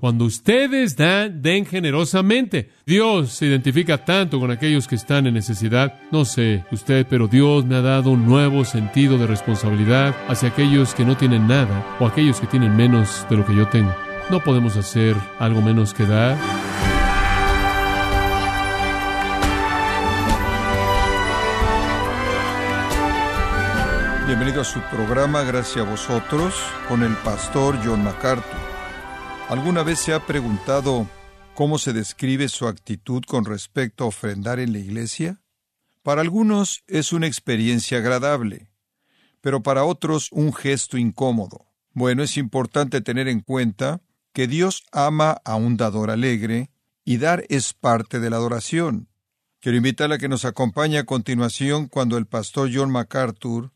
Cuando ustedes dan, den generosamente. Dios se identifica tanto con aquellos que están en necesidad. No sé usted, pero Dios me ha dado un nuevo sentido de responsabilidad hacia aquellos que no tienen nada o aquellos que tienen menos de lo que yo tengo. No podemos hacer algo menos que dar. Bienvenido a su programa Gracias a vosotros con el pastor John MacArthur. ¿Alguna vez se ha preguntado cómo se describe su actitud con respecto a ofrendar en la iglesia? Para algunos es una experiencia agradable, pero para otros un gesto incómodo. Bueno, es importante tener en cuenta que Dios ama a un dador alegre y dar es parte de la adoración. Quiero invitarle a que nos acompañe a continuación cuando el pastor John MacArthur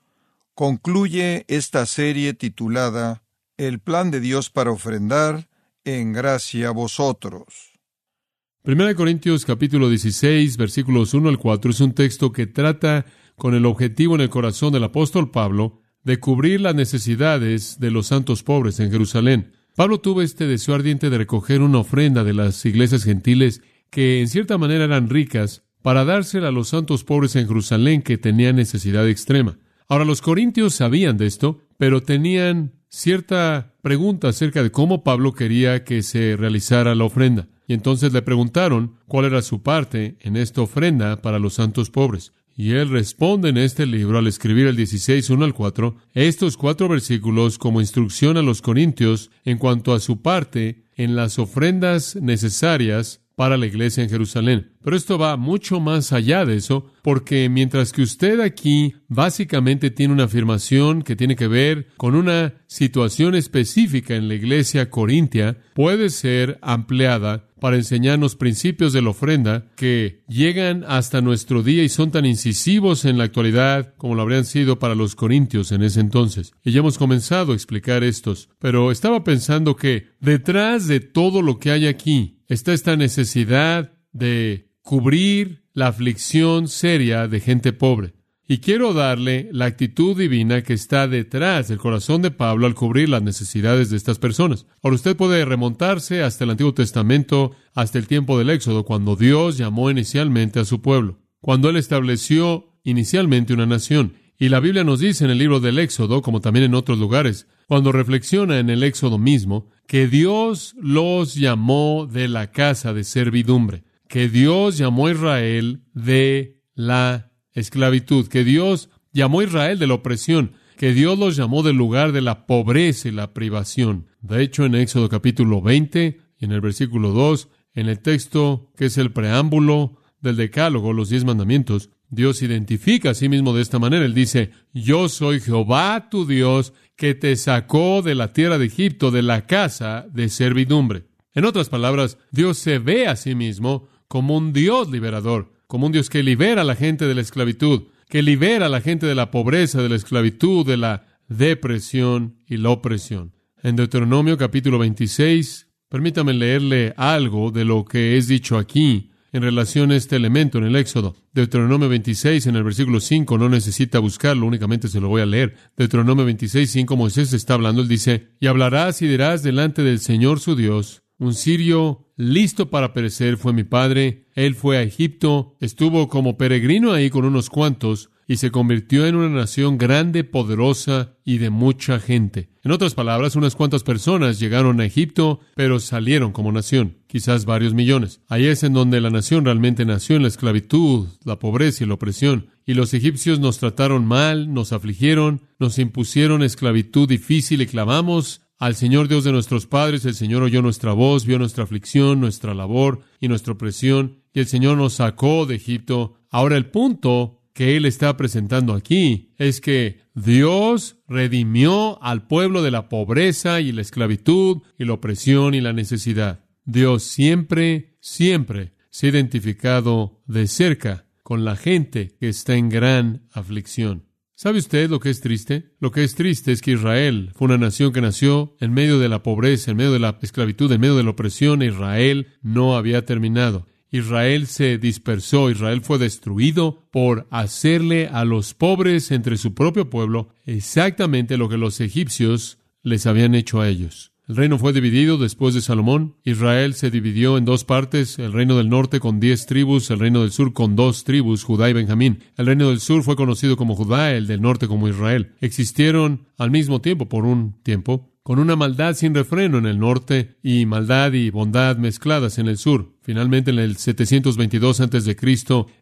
concluye esta serie titulada El plan de Dios para ofrendar en gracia a vosotros. Primera Corintios capítulo 16 versículos 1 al 4 es un texto que trata con el objetivo en el corazón del apóstol Pablo de cubrir las necesidades de los santos pobres en Jerusalén. Pablo tuvo este deseo ardiente de recoger una ofrenda de las iglesias gentiles que en cierta manera eran ricas para dársela a los santos pobres en Jerusalén que tenían necesidad extrema. Ahora los corintios sabían de esto, pero tenían cierta pregunta acerca de cómo Pablo quería que se realizara la ofrenda. Y entonces le preguntaron cuál era su parte en esta ofrenda para los santos pobres. Y él responde en este libro al escribir el 16, 1 al 4, estos cuatro versículos como instrucción a los corintios en cuanto a su parte en las ofrendas necesarias para la iglesia en Jerusalén. Pero esto va mucho más allá de eso, porque mientras que usted aquí básicamente tiene una afirmación que tiene que ver con una situación específica en la iglesia corintia, puede ser ampliada para enseñarnos principios de la ofrenda que llegan hasta nuestro día y son tan incisivos en la actualidad como lo habrían sido para los corintios en ese entonces. Y ya hemos comenzado a explicar estos, pero estaba pensando que detrás de todo lo que hay aquí está esta necesidad de cubrir la aflicción seria de gente pobre. Y quiero darle la actitud divina que está detrás del corazón de Pablo al cubrir las necesidades de estas personas. Ahora usted puede remontarse hasta el Antiguo Testamento, hasta el tiempo del Éxodo, cuando Dios llamó inicialmente a su pueblo, cuando Él estableció inicialmente una nación. Y la Biblia nos dice en el libro del Éxodo, como también en otros lugares, cuando reflexiona en el Éxodo mismo, que Dios los llamó de la casa de servidumbre, que Dios llamó a Israel de la esclavitud, que Dios llamó a Israel de la opresión, que Dios los llamó del lugar de la pobreza y la privación. De hecho, en Éxodo capítulo 20 y en el versículo 2, en el texto que es el preámbulo del Decálogo, los diez mandamientos, Dios identifica a sí mismo de esta manera. Él dice, yo soy Jehová tu Dios que te sacó de la tierra de Egipto, de la casa de servidumbre. En otras palabras, Dios se ve a sí mismo como un Dios liberador como un Dios que libera a la gente de la esclavitud, que libera a la gente de la pobreza, de la esclavitud, de la depresión y la opresión. En Deuteronomio capítulo 26, permítame leerle algo de lo que es dicho aquí en relación a este elemento en el Éxodo. Deuteronomio 26, en el versículo 5, no necesita buscarlo, únicamente se lo voy a leer. Deuteronomio 26, 5, Moisés está hablando, él dice, y hablarás y dirás delante del Señor su Dios, un sirio listo para perecer fue mi padre. Él fue a Egipto, estuvo como peregrino ahí con unos cuantos y se convirtió en una nación grande, poderosa y de mucha gente. En otras palabras, unas cuantas personas llegaron a Egipto, pero salieron como nación, quizás varios millones. Ahí es en donde la nación realmente nació en la esclavitud, la pobreza y la opresión. Y los egipcios nos trataron mal, nos afligieron, nos impusieron esclavitud difícil y clamamos al Señor Dios de nuestros padres, el Señor oyó nuestra voz, vio nuestra aflicción, nuestra labor y nuestra opresión, y el Señor nos sacó de Egipto. Ahora el punto que Él está presentando aquí es que Dios redimió al pueblo de la pobreza y la esclavitud y la opresión y la necesidad. Dios siempre, siempre se ha identificado de cerca con la gente que está en gran aflicción. ¿Sabe usted lo que es triste? Lo que es triste es que Israel fue una nación que nació en medio de la pobreza, en medio de la esclavitud, en medio de la opresión. Israel no había terminado. Israel se dispersó, Israel fue destruido por hacerle a los pobres entre su propio pueblo exactamente lo que los egipcios les habían hecho a ellos. El reino fue dividido después de Salomón. Israel se dividió en dos partes, el reino del norte con diez tribus, el reino del sur con dos tribus, Judá y Benjamín. El reino del sur fue conocido como Judá, el del norte como Israel. Existieron al mismo tiempo por un tiempo, con una maldad sin refreno en el norte y maldad y bondad mezcladas en el sur. Finalmente, en el 722 a.C.,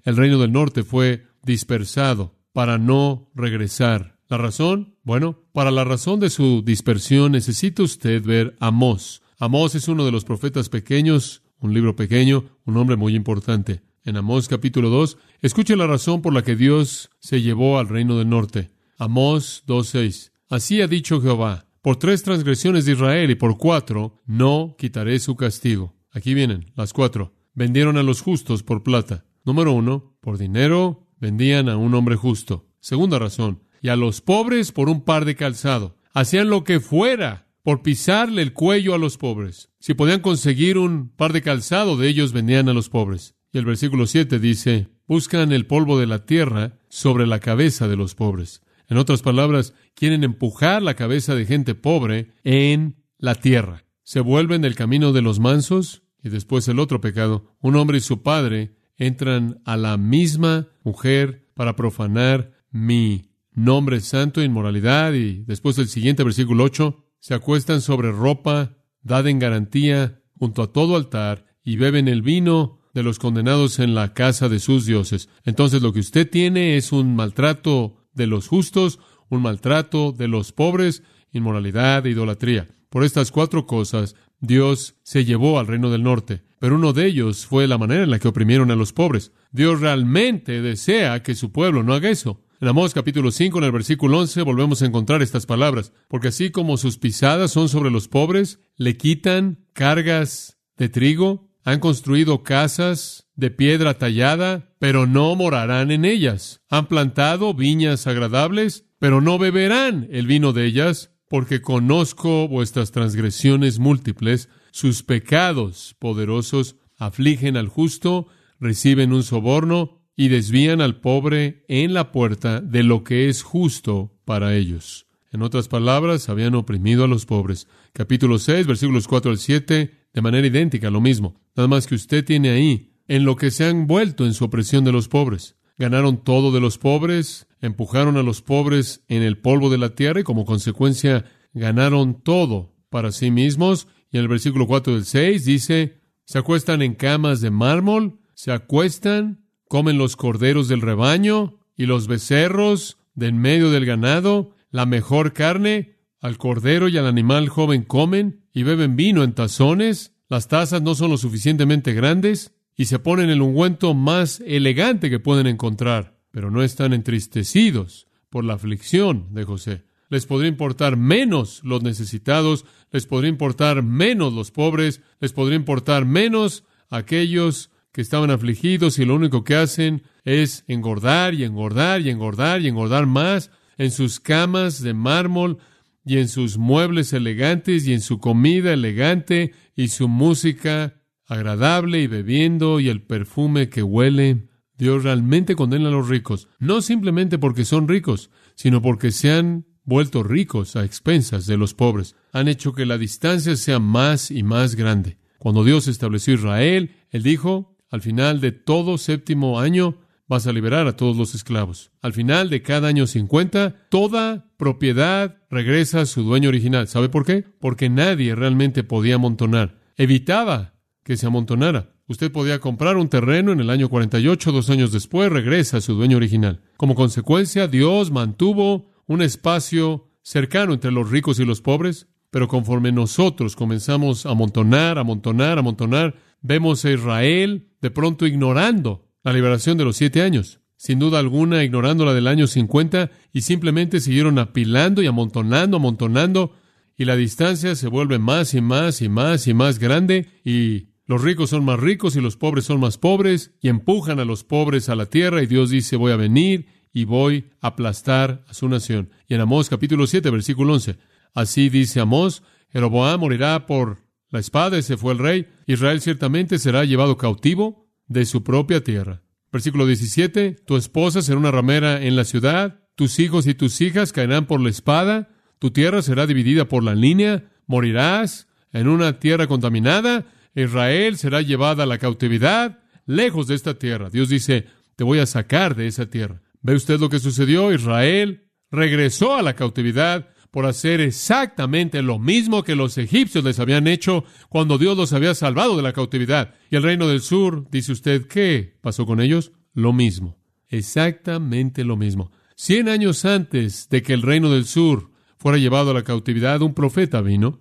el reino del norte fue dispersado para no regresar ¿La razón? Bueno, para la razón de su dispersión necesita usted ver Amós. Amós es uno de los profetas pequeños, un libro pequeño, un hombre muy importante. En Amós capítulo 2, escuche la razón por la que Dios se llevó al reino del norte. Amós 2.6. Así ha dicho Jehová, por tres transgresiones de Israel y por cuatro, no quitaré su castigo. Aquí vienen las cuatro. Vendieron a los justos por plata. Número uno, por dinero vendían a un hombre justo. Segunda razón, y a los pobres por un par de calzado. Hacían lo que fuera por pisarle el cuello a los pobres. Si podían conseguir un par de calzado de ellos, vendían a los pobres. Y el versículo 7 dice, buscan el polvo de la tierra sobre la cabeza de los pobres. En otras palabras, quieren empujar la cabeza de gente pobre en la tierra. Se vuelven del camino de los mansos y después el otro pecado. Un hombre y su padre entran a la misma mujer para profanar mi nombre santo, inmoralidad, y después del siguiente versículo 8, se acuestan sobre ropa dada en garantía junto a todo altar y beben el vino de los condenados en la casa de sus dioses. Entonces lo que usted tiene es un maltrato de los justos, un maltrato de los pobres, inmoralidad e idolatría. Por estas cuatro cosas Dios se llevó al reino del norte, pero uno de ellos fue la manera en la que oprimieron a los pobres. Dios realmente desea que su pueblo no haga eso. En Amós capítulo 5, en el versículo 11, volvemos a encontrar estas palabras. Porque así como sus pisadas son sobre los pobres, le quitan cargas de trigo, han construido casas de piedra tallada, pero no morarán en ellas. Han plantado viñas agradables, pero no beberán el vino de ellas, porque conozco vuestras transgresiones múltiples, sus pecados poderosos afligen al justo, reciben un soborno, y desvían al pobre en la puerta de lo que es justo para ellos. En otras palabras, habían oprimido a los pobres. Capítulo 6, versículos 4 al 7, de manera idéntica, lo mismo. Nada más que usted tiene ahí, en lo que se han vuelto en su opresión de los pobres. Ganaron todo de los pobres, empujaron a los pobres en el polvo de la tierra y como consecuencia ganaron todo para sí mismos. Y en el versículo 4 del 6 dice, se acuestan en camas de mármol, se acuestan comen los corderos del rebaño y los becerros de en medio del ganado, la mejor carne, al cordero y al animal joven comen y beben vino en tazones, las tazas no son lo suficientemente grandes y se ponen el ungüento más elegante que pueden encontrar, pero no están entristecidos por la aflicción de José. Les podría importar menos los necesitados, les podría importar menos los pobres, les podría importar menos aquellos que estaban afligidos y lo único que hacen es engordar y engordar y engordar y engordar más en sus camas de mármol y en sus muebles elegantes y en su comida elegante y su música agradable y bebiendo y el perfume que huele. Dios realmente condena a los ricos, no simplemente porque son ricos, sino porque se han vuelto ricos a expensas de los pobres. Han hecho que la distancia sea más y más grande. Cuando Dios estableció Israel, Él dijo, al final de todo séptimo año vas a liberar a todos los esclavos. Al final de cada año 50, toda propiedad regresa a su dueño original. ¿Sabe por qué? Porque nadie realmente podía amontonar. Evitaba que se amontonara. Usted podía comprar un terreno en el año 48, dos años después regresa a su dueño original. Como consecuencia, Dios mantuvo un espacio cercano entre los ricos y los pobres, pero conforme nosotros comenzamos a amontonar, amontonar, amontonar, vemos a Israel de pronto ignorando la liberación de los siete años. Sin duda alguna, ignorando la del año 50 y simplemente siguieron apilando y amontonando, amontonando, y la distancia se vuelve más y más y más y más grande, y los ricos son más ricos y los pobres son más pobres, y empujan a los pobres a la tierra, y Dios dice, voy a venir y voy a aplastar a su nación. Y en Amós capítulo 7, versículo 11, así dice Amós, Jeroboam morirá por la espada, ese fue el rey. Israel ciertamente será llevado cautivo de su propia tierra. Versículo 17, tu esposa será una ramera en la ciudad, tus hijos y tus hijas caerán por la espada, tu tierra será dividida por la línea, morirás en una tierra contaminada, Israel será llevada a la cautividad, lejos de esta tierra. Dios dice, te voy a sacar de esa tierra. ¿Ve usted lo que sucedió? Israel regresó a la cautividad por hacer exactamente lo mismo que los egipcios les habían hecho cuando Dios los había salvado de la cautividad. Y el reino del sur, dice usted, ¿qué pasó con ellos? Lo mismo, exactamente lo mismo. Cien años antes de que el reino del sur fuera llevado a la cautividad, un profeta vino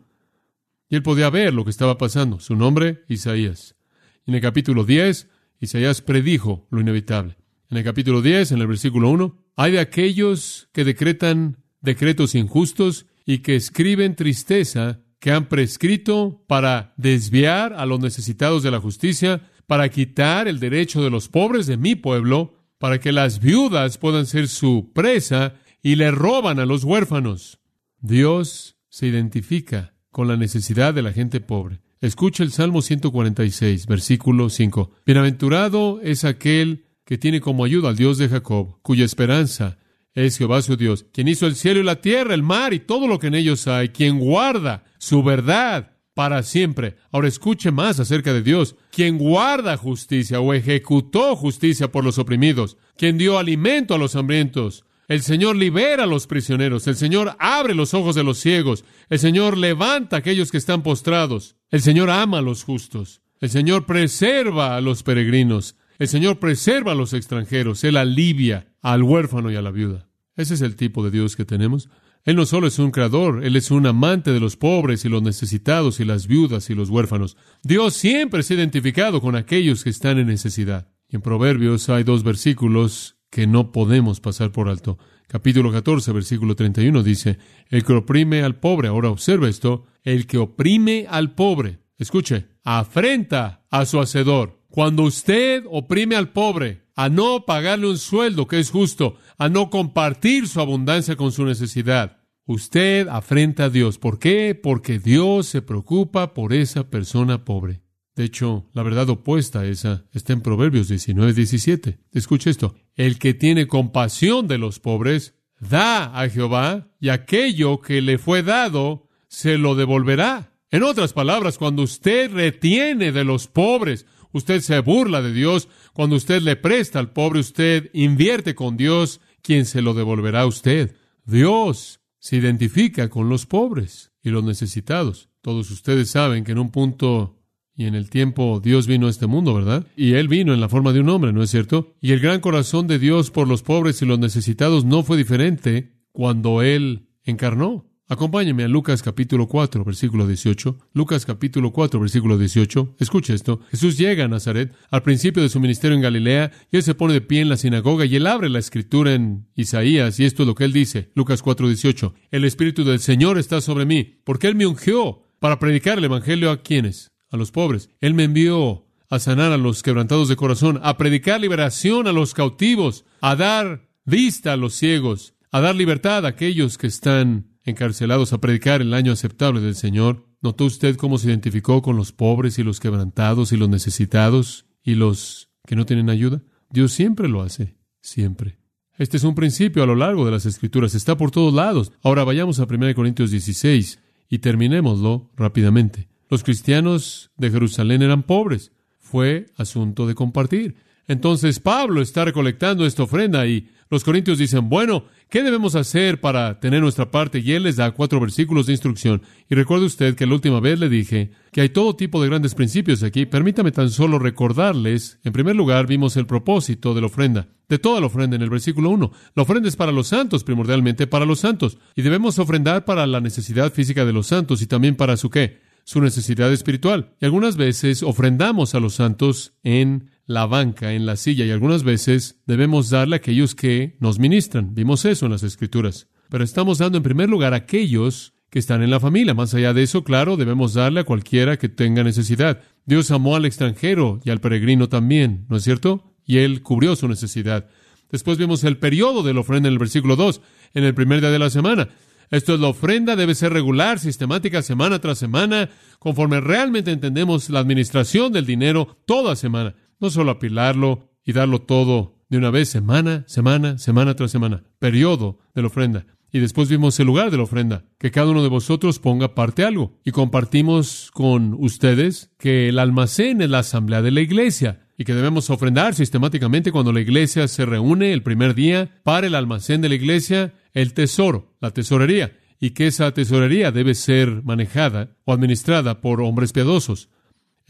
y él podía ver lo que estaba pasando. Su nombre, Isaías. En el capítulo 10, Isaías predijo lo inevitable. En el capítulo 10, en el versículo 1, hay de aquellos que decretan decretos injustos y que escriben tristeza que han prescrito para desviar a los necesitados de la justicia, para quitar el derecho de los pobres de mi pueblo, para que las viudas puedan ser su presa y le roban a los huérfanos. Dios se identifica con la necesidad de la gente pobre. Escucha el Salmo 146, versículo 5. Bienaventurado es aquel que tiene como ayuda al Dios de Jacob, cuya esperanza es Jehová su Dios, quien hizo el cielo y la tierra, el mar y todo lo que en ellos hay, quien guarda su verdad para siempre. Ahora escuche más acerca de Dios, quien guarda justicia o ejecutó justicia por los oprimidos, quien dio alimento a los hambrientos. El Señor libera a los prisioneros, el Señor abre los ojos de los ciegos, el Señor levanta a aquellos que están postrados, el Señor ama a los justos, el Señor preserva a los peregrinos, el Señor preserva a los extranjeros, Él alivia al huérfano y a la viuda. Ese es el tipo de Dios que tenemos. Él no solo es un creador, Él es un amante de los pobres y los necesitados y las viudas y los huérfanos. Dios siempre se ha identificado con aquellos que están en necesidad. Y en Proverbios hay dos versículos que no podemos pasar por alto. Capítulo 14, versículo 31 dice, el que oprime al pobre, ahora observa esto, el que oprime al pobre, escuche, afrenta a su hacedor. Cuando usted oprime al pobre, a no pagarle un sueldo que es justo, a no compartir su abundancia con su necesidad, usted afrenta a Dios. ¿Por qué? Porque Dios se preocupa por esa persona pobre. De hecho, la verdad opuesta a esa está en Proverbios 19, 17. Escuche esto. El que tiene compasión de los pobres, da a Jehová, y aquello que le fue dado, se lo devolverá. En otras palabras, cuando usted retiene de los pobres, usted se burla de Dios. Cuando usted le presta al pobre, usted invierte con Dios, quien se lo devolverá a usted. Dios se identifica con los pobres y los necesitados. Todos ustedes saben que en un punto y en el tiempo Dios vino a este mundo, ¿verdad? Y Él vino en la forma de un hombre, ¿no es cierto? Y el gran corazón de Dios por los pobres y los necesitados no fue diferente cuando Él encarnó. Acompáñeme a Lucas capítulo 4, versículo 18. Lucas capítulo 4, versículo 18. Escuche esto. Jesús llega a Nazaret al principio de su ministerio en Galilea y él se pone de pie en la sinagoga y él abre la escritura en Isaías y esto es lo que él dice. Lucas 4, 18. El Espíritu del Señor está sobre mí porque él me ungió para predicar el Evangelio a quienes? A los pobres. Él me envió a sanar a los quebrantados de corazón, a predicar liberación a los cautivos, a dar vista a los ciegos, a dar libertad a aquellos que están encarcelados a predicar el año aceptable del Señor. ¿Notó usted cómo se identificó con los pobres y los quebrantados y los necesitados y los que no tienen ayuda? Dios siempre lo hace, siempre. Este es un principio a lo largo de las Escrituras, está por todos lados. Ahora vayamos a 1 Corintios 16 y terminémoslo rápidamente. Los cristianos de Jerusalén eran pobres, fue asunto de compartir. Entonces Pablo está recolectando esta ofrenda y los corintios dicen, bueno, ¿qué debemos hacer para tener nuestra parte? Y él les da cuatro versículos de instrucción. Y recuerde usted que la última vez le dije que hay todo tipo de grandes principios aquí. Permítame tan solo recordarles, en primer lugar, vimos el propósito de la ofrenda, de toda la ofrenda en el versículo 1. La ofrenda es para los santos, primordialmente para los santos. Y debemos ofrendar para la necesidad física de los santos y también para su qué? Su necesidad espiritual. Y algunas veces ofrendamos a los santos en la banca, en la silla, y algunas veces debemos darle a aquellos que nos ministran. Vimos eso en las Escrituras. Pero estamos dando en primer lugar a aquellos que están en la familia. Más allá de eso, claro, debemos darle a cualquiera que tenga necesidad. Dios amó al extranjero y al peregrino también, ¿no es cierto? Y Él cubrió su necesidad. Después vimos el periodo de la ofrenda en el versículo 2, en el primer día de la semana. Esto es la ofrenda, debe ser regular, sistemática, semana tras semana, conforme realmente entendemos la administración del dinero toda semana no solo apilarlo y darlo todo de una vez, semana, semana, semana tras semana, periodo de la ofrenda. Y después vimos el lugar de la ofrenda, que cada uno de vosotros ponga parte algo. Y compartimos con ustedes que el almacén es la asamblea de la iglesia y que debemos ofrendar sistemáticamente cuando la iglesia se reúne el primer día para el almacén de la iglesia, el tesoro, la tesorería, y que esa tesorería debe ser manejada o administrada por hombres piadosos.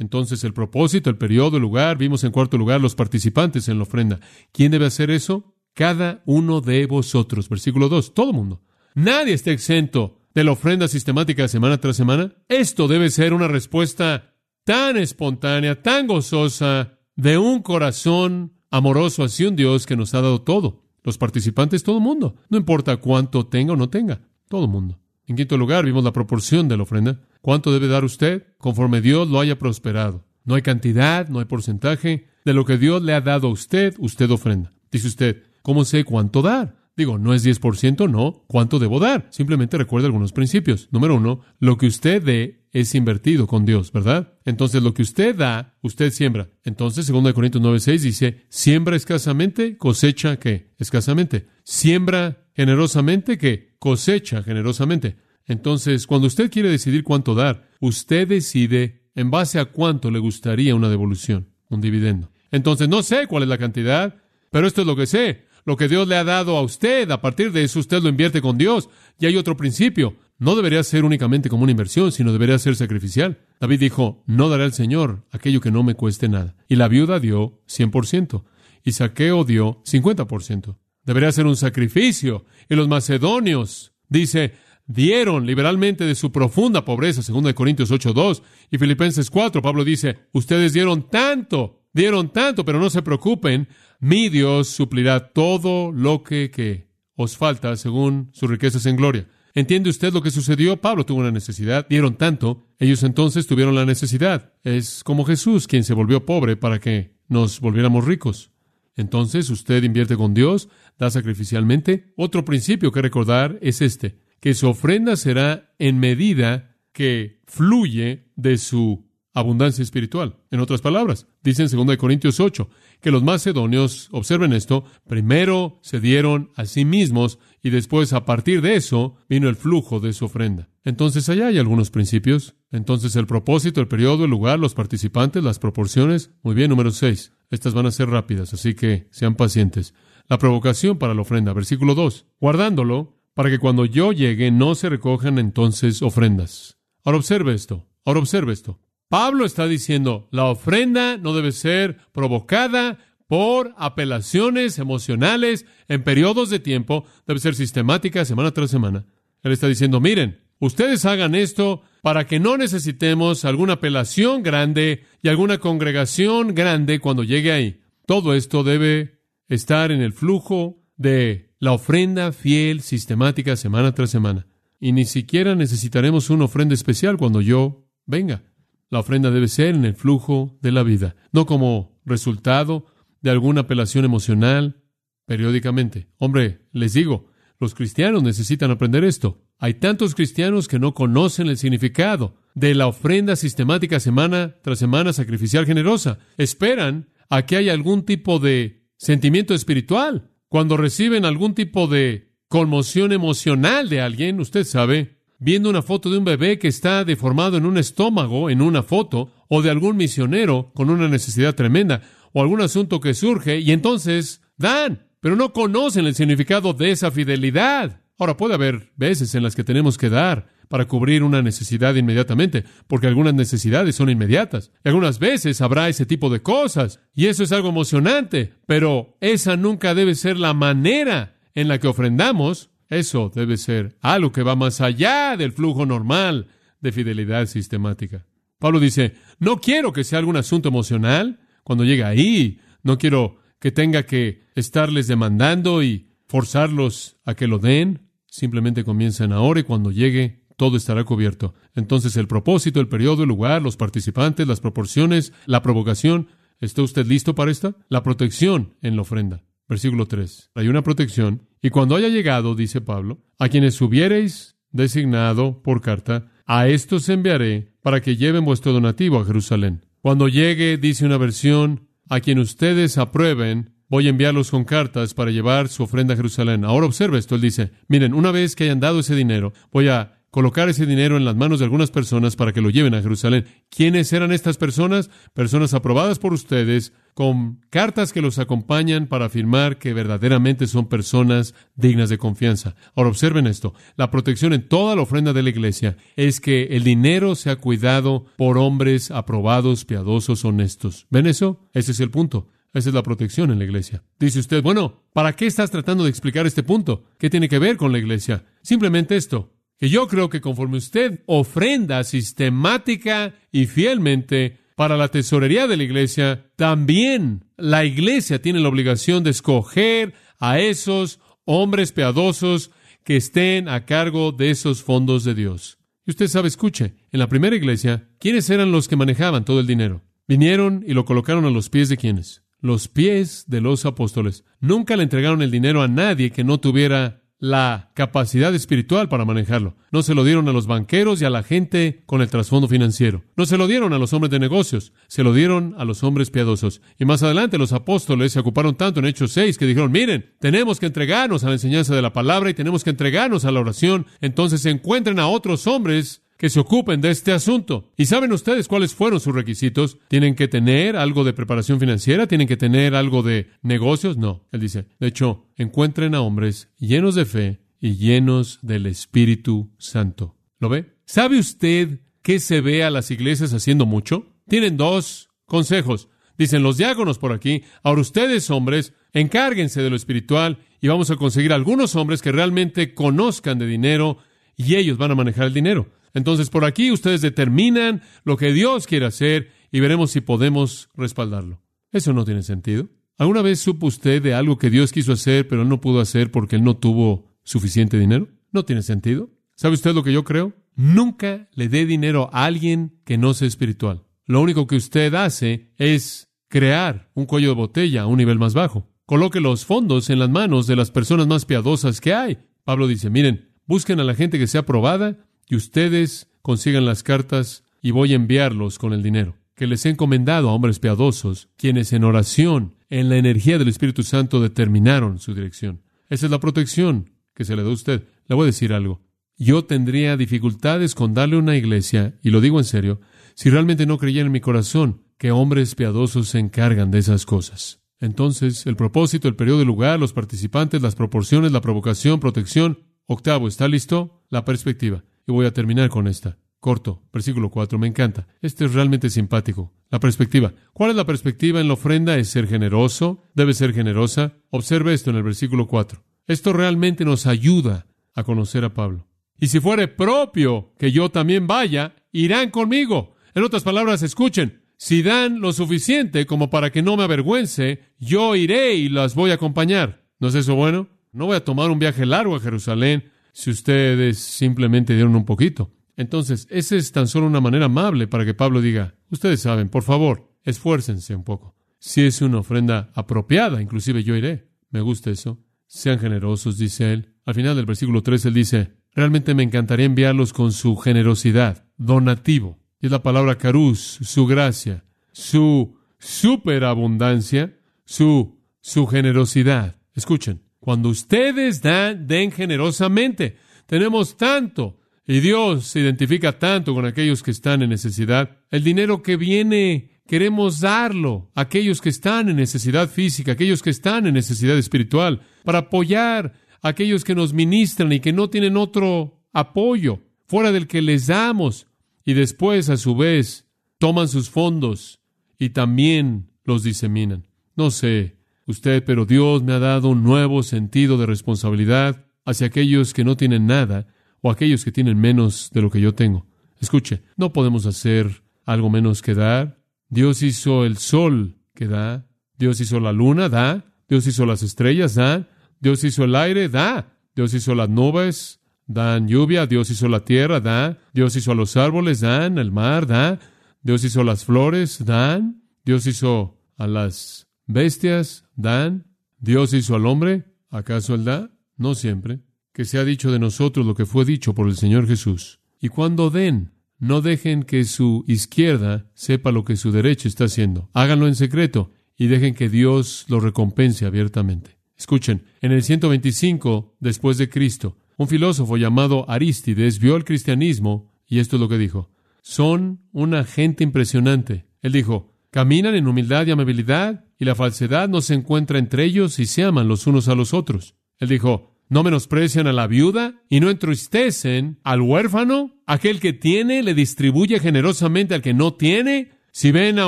Entonces el propósito, el periodo, el lugar, vimos en cuarto lugar los participantes en la ofrenda. ¿Quién debe hacer eso? Cada uno de vosotros. Versículo 2. Todo mundo. Nadie está exento de la ofrenda sistemática semana tras semana. Esto debe ser una respuesta tan espontánea, tan gozosa, de un corazón amoroso hacia un Dios que nos ha dado todo. Los participantes, todo el mundo. No importa cuánto tenga o no tenga. Todo mundo. En quinto lugar, vimos la proporción de la ofrenda. ¿Cuánto debe dar usted? Conforme Dios lo haya prosperado. No hay cantidad, no hay porcentaje. De lo que Dios le ha dado a usted, usted ofrenda. Dice usted, ¿cómo sé cuánto dar? Digo, no es 10%, no. ¿Cuánto debo dar? Simplemente recuerde algunos principios. Número uno, lo que usted dé es invertido con Dios, ¿verdad? Entonces, lo que usted da, usted siembra. Entonces, 2 Corintios 9:6 dice, siembra escasamente, cosecha ¿qué? Escasamente. Siembra generosamente, que cosecha generosamente. Entonces, cuando usted quiere decidir cuánto dar, usted decide en base a cuánto le gustaría una devolución, un dividendo. Entonces, no sé cuál es la cantidad, pero esto es lo que sé. Lo que Dios le ha dado a usted, a partir de eso usted lo invierte con Dios. Y hay otro principio. No debería ser únicamente como una inversión, sino debería ser sacrificial. David dijo, no daré al Señor aquello que no me cueste nada. Y la viuda dio 100%. Y Saqueo dio 50%. Debería ser un sacrificio. Y los macedonios, dice, dieron liberalmente de su profunda pobreza, 2 Corintios 8.2 y Filipenses 4, Pablo dice, ustedes dieron tanto, dieron tanto, pero no se preocupen, mi Dios suplirá todo lo que, que os falta según sus riquezas en gloria. ¿Entiende usted lo que sucedió? Pablo tuvo una necesidad, dieron tanto, ellos entonces tuvieron la necesidad. Es como Jesús quien se volvió pobre para que nos volviéramos ricos. Entonces usted invierte con Dios, da sacrificialmente. Otro principio que recordar es este, que su ofrenda será en medida que fluye de su abundancia espiritual. En otras palabras, dice en 2 Corintios 8, que los macedonios, observen esto, primero se dieron a sí mismos y después a partir de eso vino el flujo de su ofrenda. Entonces allá hay algunos principios. Entonces el propósito, el periodo, el lugar, los participantes, las proporciones. Muy bien, número 6. Estas van a ser rápidas, así que sean pacientes. La provocación para la ofrenda, versículo 2. Guardándolo para que cuando yo llegue no se recojan entonces ofrendas. Ahora observe esto, ahora observe esto. Pablo está diciendo, la ofrenda no debe ser provocada por apelaciones emocionales en periodos de tiempo, debe ser sistemática semana tras semana. Él está diciendo, miren, ustedes hagan esto para que no necesitemos alguna apelación grande y alguna congregación grande cuando llegue ahí. Todo esto debe estar en el flujo de la ofrenda fiel, sistemática, semana tras semana. Y ni siquiera necesitaremos una ofrenda especial cuando yo venga. La ofrenda debe ser en el flujo de la vida, no como resultado de alguna apelación emocional periódicamente. Hombre, les digo, los cristianos necesitan aprender esto. Hay tantos cristianos que no conocen el significado de la ofrenda sistemática semana tras semana sacrificial generosa. Esperan a que haya algún tipo de sentimiento espiritual cuando reciben algún tipo de conmoción emocional de alguien, usted sabe, viendo una foto de un bebé que está deformado en un estómago en una foto, o de algún misionero con una necesidad tremenda, o algún asunto que surge, y entonces dan, pero no conocen el significado de esa fidelidad. Ahora puede haber veces en las que tenemos que dar para cubrir una necesidad inmediatamente, porque algunas necesidades son inmediatas. Y algunas veces habrá ese tipo de cosas, y eso es algo emocionante, pero esa nunca debe ser la manera en la que ofrendamos. Eso debe ser algo que va más allá del flujo normal de fidelidad sistemática. Pablo dice, no quiero que sea algún asunto emocional cuando llegue ahí, no quiero que tenga que estarles demandando y forzarlos a que lo den, simplemente comiencen ahora y cuando llegue todo estará cubierto. Entonces el propósito, el periodo, el lugar, los participantes, las proporciones, la provocación. ¿Está usted listo para esta? La protección en la ofrenda. Versículo 3. Hay una protección. Y cuando haya llegado, dice Pablo, a quienes hubiereis designado por carta, a estos enviaré para que lleven vuestro donativo a Jerusalén. Cuando llegue, dice una versión, a quien ustedes aprueben, voy a enviarlos con cartas para llevar su ofrenda a Jerusalén. Ahora observa esto, él dice, miren, una vez que hayan dado ese dinero, voy a colocar ese dinero en las manos de algunas personas para que lo lleven a Jerusalén. ¿Quiénes eran estas personas? Personas aprobadas por ustedes, con cartas que los acompañan para afirmar que verdaderamente son personas dignas de confianza. Ahora observen esto. La protección en toda la ofrenda de la iglesia es que el dinero sea cuidado por hombres aprobados, piadosos, honestos. ¿Ven eso? Ese es el punto. Esa es la protección en la iglesia. Dice usted, bueno, ¿para qué estás tratando de explicar este punto? ¿Qué tiene que ver con la iglesia? Simplemente esto que yo creo que conforme usted ofrenda sistemática y fielmente para la tesorería de la iglesia, también la iglesia tiene la obligación de escoger a esos hombres piadosos que estén a cargo de esos fondos de Dios. Y usted sabe, escuche, en la primera iglesia, ¿quiénes eran los que manejaban todo el dinero? Vinieron y lo colocaron a los pies de quienes? Los pies de los apóstoles. Nunca le entregaron el dinero a nadie que no tuviera la capacidad espiritual para manejarlo. No se lo dieron a los banqueros y a la gente con el trasfondo financiero. No se lo dieron a los hombres de negocios, se lo dieron a los hombres piadosos. Y más adelante los apóstoles se ocuparon tanto en Hechos 6 que dijeron, miren, tenemos que entregarnos a la enseñanza de la palabra y tenemos que entregarnos a la oración. Entonces encuentren a otros hombres que se ocupen de este asunto. ¿Y saben ustedes cuáles fueron sus requisitos? ¿Tienen que tener algo de preparación financiera? ¿Tienen que tener algo de negocios? No. Él dice, de hecho, encuentren a hombres llenos de fe y llenos del Espíritu Santo. ¿Lo ve? ¿Sabe usted qué se ve a las iglesias haciendo mucho? Tienen dos consejos. Dicen los diáconos por aquí, ahora ustedes hombres, encárguense de lo espiritual y vamos a conseguir algunos hombres que realmente conozcan de dinero y ellos van a manejar el dinero. Entonces, por aquí ustedes determinan lo que Dios quiere hacer y veremos si podemos respaldarlo. Eso no tiene sentido. ¿Alguna vez supo usted de algo que Dios quiso hacer, pero no pudo hacer porque él no tuvo suficiente dinero? No tiene sentido. ¿Sabe usted lo que yo creo? Nunca le dé dinero a alguien que no sea espiritual. Lo único que usted hace es crear un cuello de botella a un nivel más bajo. Coloque los fondos en las manos de las personas más piadosas que hay. Pablo dice, miren, busquen a la gente que sea probada y ustedes consigan las cartas y voy a enviarlos con el dinero que les he encomendado a hombres piadosos, quienes en oración, en la energía del Espíritu Santo, determinaron su dirección. Esa es la protección que se le da a usted. Le voy a decir algo. Yo tendría dificultades con darle una iglesia, y lo digo en serio, si realmente no creyera en mi corazón que hombres piadosos se encargan de esas cosas. Entonces, el propósito, el periodo, el lugar, los participantes, las proporciones, la provocación, protección. Octavo, ¿está listo? La perspectiva. Y voy a terminar con esta. Corto, versículo 4, me encanta. Este es realmente simpático. La perspectiva. ¿Cuál es la perspectiva en la ofrenda? ¿Es ser generoso? ¿Debe ser generosa? Observe esto en el versículo 4. Esto realmente nos ayuda a conocer a Pablo. Y si fuere propio que yo también vaya, irán conmigo. En otras palabras, escuchen, si dan lo suficiente como para que no me avergüence, yo iré y las voy a acompañar. ¿No es eso bueno? No voy a tomar un viaje largo a Jerusalén si ustedes simplemente dieron un poquito. Entonces, esa es tan solo una manera amable para que Pablo diga, ustedes saben, por favor, esfuércense un poco. Si es una ofrenda apropiada, inclusive yo iré. Me gusta eso. Sean generosos, dice él. Al final del versículo 3 él dice, realmente me encantaría enviarlos con su generosidad, donativo. Y es la palabra carus, su gracia, su superabundancia, su, su generosidad. Escuchen, cuando ustedes dan, den generosamente. Tenemos tanto. Y Dios se identifica tanto con aquellos que están en necesidad. El dinero que viene, queremos darlo a aquellos que están en necesidad física, aquellos que están en necesidad espiritual, para apoyar a aquellos que nos ministran y que no tienen otro apoyo fuera del que les damos. Y después, a su vez, toman sus fondos y también los diseminan. No sé, usted, pero Dios me ha dado un nuevo sentido de responsabilidad hacia aquellos que no tienen nada o aquellos que tienen menos de lo que yo tengo. Escuche, no podemos hacer algo menos que dar. Dios hizo el sol que da, Dios hizo la luna, da, Dios hizo las estrellas, da, Dios hizo el aire, da, Dios hizo las nubes, dan lluvia, Dios hizo la tierra, da, Dios hizo a los árboles, dan, el mar, da, Dios hizo las flores, dan, Dios hizo a las bestias, dan, Dios hizo al hombre, ¿acaso él da? No siempre. Que se ha dicho de nosotros lo que fue dicho por el Señor Jesús. Y cuando den, no dejen que su izquierda sepa lo que su derecha está haciendo. Háganlo en secreto. y dejen que Dios los recompense abiertamente. Escuchen, en el 125 después de Cristo, un filósofo llamado Arístides vio el cristianismo y esto es lo que dijo. Son una gente impresionante. Él dijo, caminan en humildad y amabilidad y la falsedad no se encuentra entre ellos y se aman los unos a los otros. Él dijo, no menosprecian a la viuda y no entristecen al huérfano. Aquel que tiene le distribuye generosamente al que no tiene. Si ven a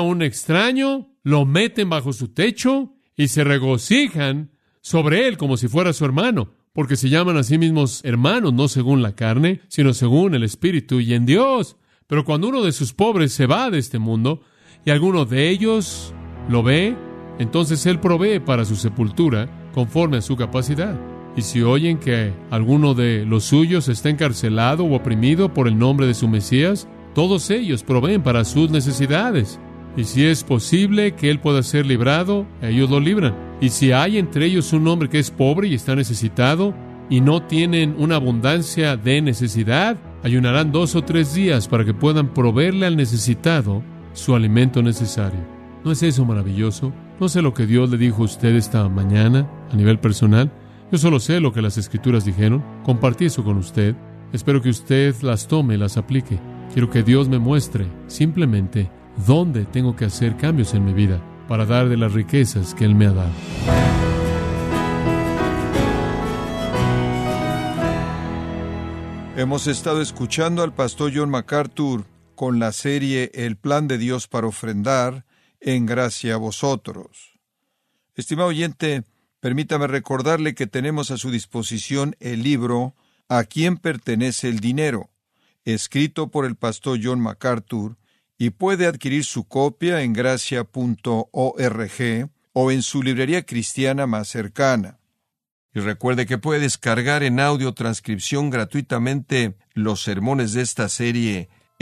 un extraño, lo meten bajo su techo y se regocijan sobre él como si fuera su hermano, porque se llaman a sí mismos hermanos, no según la carne, sino según el Espíritu y en Dios. Pero cuando uno de sus pobres se va de este mundo y alguno de ellos lo ve, entonces él provee para su sepultura conforme a su capacidad. Y si oyen que alguno de los suyos está encarcelado o oprimido por el nombre de su Mesías, todos ellos proveen para sus necesidades. Y si es posible que él pueda ser librado, ellos lo libran. Y si hay entre ellos un hombre que es pobre y está necesitado, y no tienen una abundancia de necesidad, ayunarán dos o tres días para que puedan proveerle al necesitado su alimento necesario. ¿No es eso maravilloso? No sé lo que Dios le dijo a usted esta mañana a nivel personal. Yo solo sé lo que las escrituras dijeron, compartí eso con usted, espero que usted las tome y las aplique. Quiero que Dios me muestre simplemente dónde tengo que hacer cambios en mi vida para dar de las riquezas que Él me ha dado. Hemos estado escuchando al pastor John MacArthur con la serie El plan de Dios para ofrendar en gracia a vosotros. Estimado oyente, Permítame recordarle que tenemos a su disposición el libro A quién pertenece el dinero, escrito por el pastor John MacArthur, y puede adquirir su copia en gracia.org o en su librería cristiana más cercana. Y recuerde que puede descargar en audio transcripción gratuitamente los sermones de esta serie